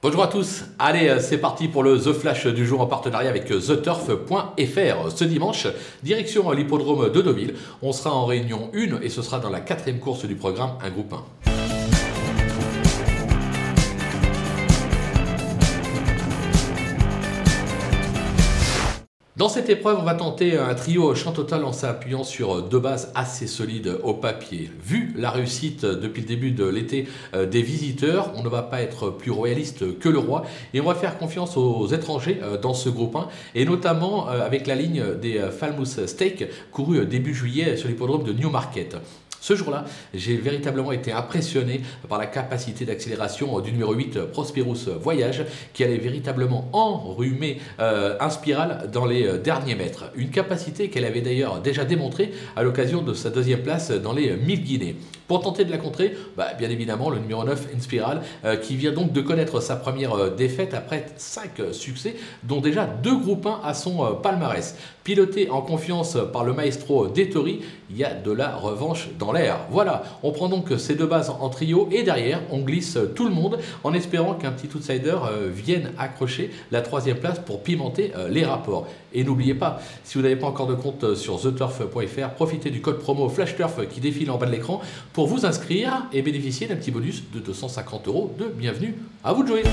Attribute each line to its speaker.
Speaker 1: Bonjour à tous, allez euh, c'est parti pour le The Flash du jour en partenariat avec euh, TheTurf.fr. Ce dimanche, direction l'hippodrome de Deauville, on sera en réunion 1 et ce sera dans la quatrième course du programme, un groupe 1. Dans cette épreuve, on va tenter un trio champ total en s'appuyant sur deux bases assez solides au papier. Vu la réussite depuis le début de l'été euh, des visiteurs, on ne va pas être plus royaliste que le roi et on va faire confiance aux étrangers euh, dans ce groupe 1 et notamment euh, avec la ligne des Falmouth Steak couru début juillet sur l'hippodrome de Newmarket. Ce jour-là, j'ai véritablement été impressionné par la capacité d'accélération du numéro 8 Prosperous Voyage qui allait véritablement enrhumer euh, un spiral dans les euh, derniers mètres. Une capacité qu'elle avait d'ailleurs déjà démontrée à l'occasion de sa deuxième place dans les 1000 Guinées. Pour tenter de la contrer, bah, bien évidemment, le numéro 9, Inspiral, euh, qui vient donc de connaître sa première euh, défaite après 5 euh, succès, dont déjà deux groupes 1 à son palmarès. Piloté en confiance par le maestro Dettori, il y a de la revanche dans l'air. Voilà, on prend donc ces deux bases en trio et derrière, on glisse tout le monde en espérant qu'un petit outsider vienne accrocher la troisième place pour pimenter les rapports. Et n'oubliez pas, si vous n'avez pas encore de compte sur theturf.fr, profitez du code promo FlashTurf qui défile en bas de l'écran pour vous inscrire et bénéficier d'un petit bonus de 250 euros de bienvenue. À vous de jouer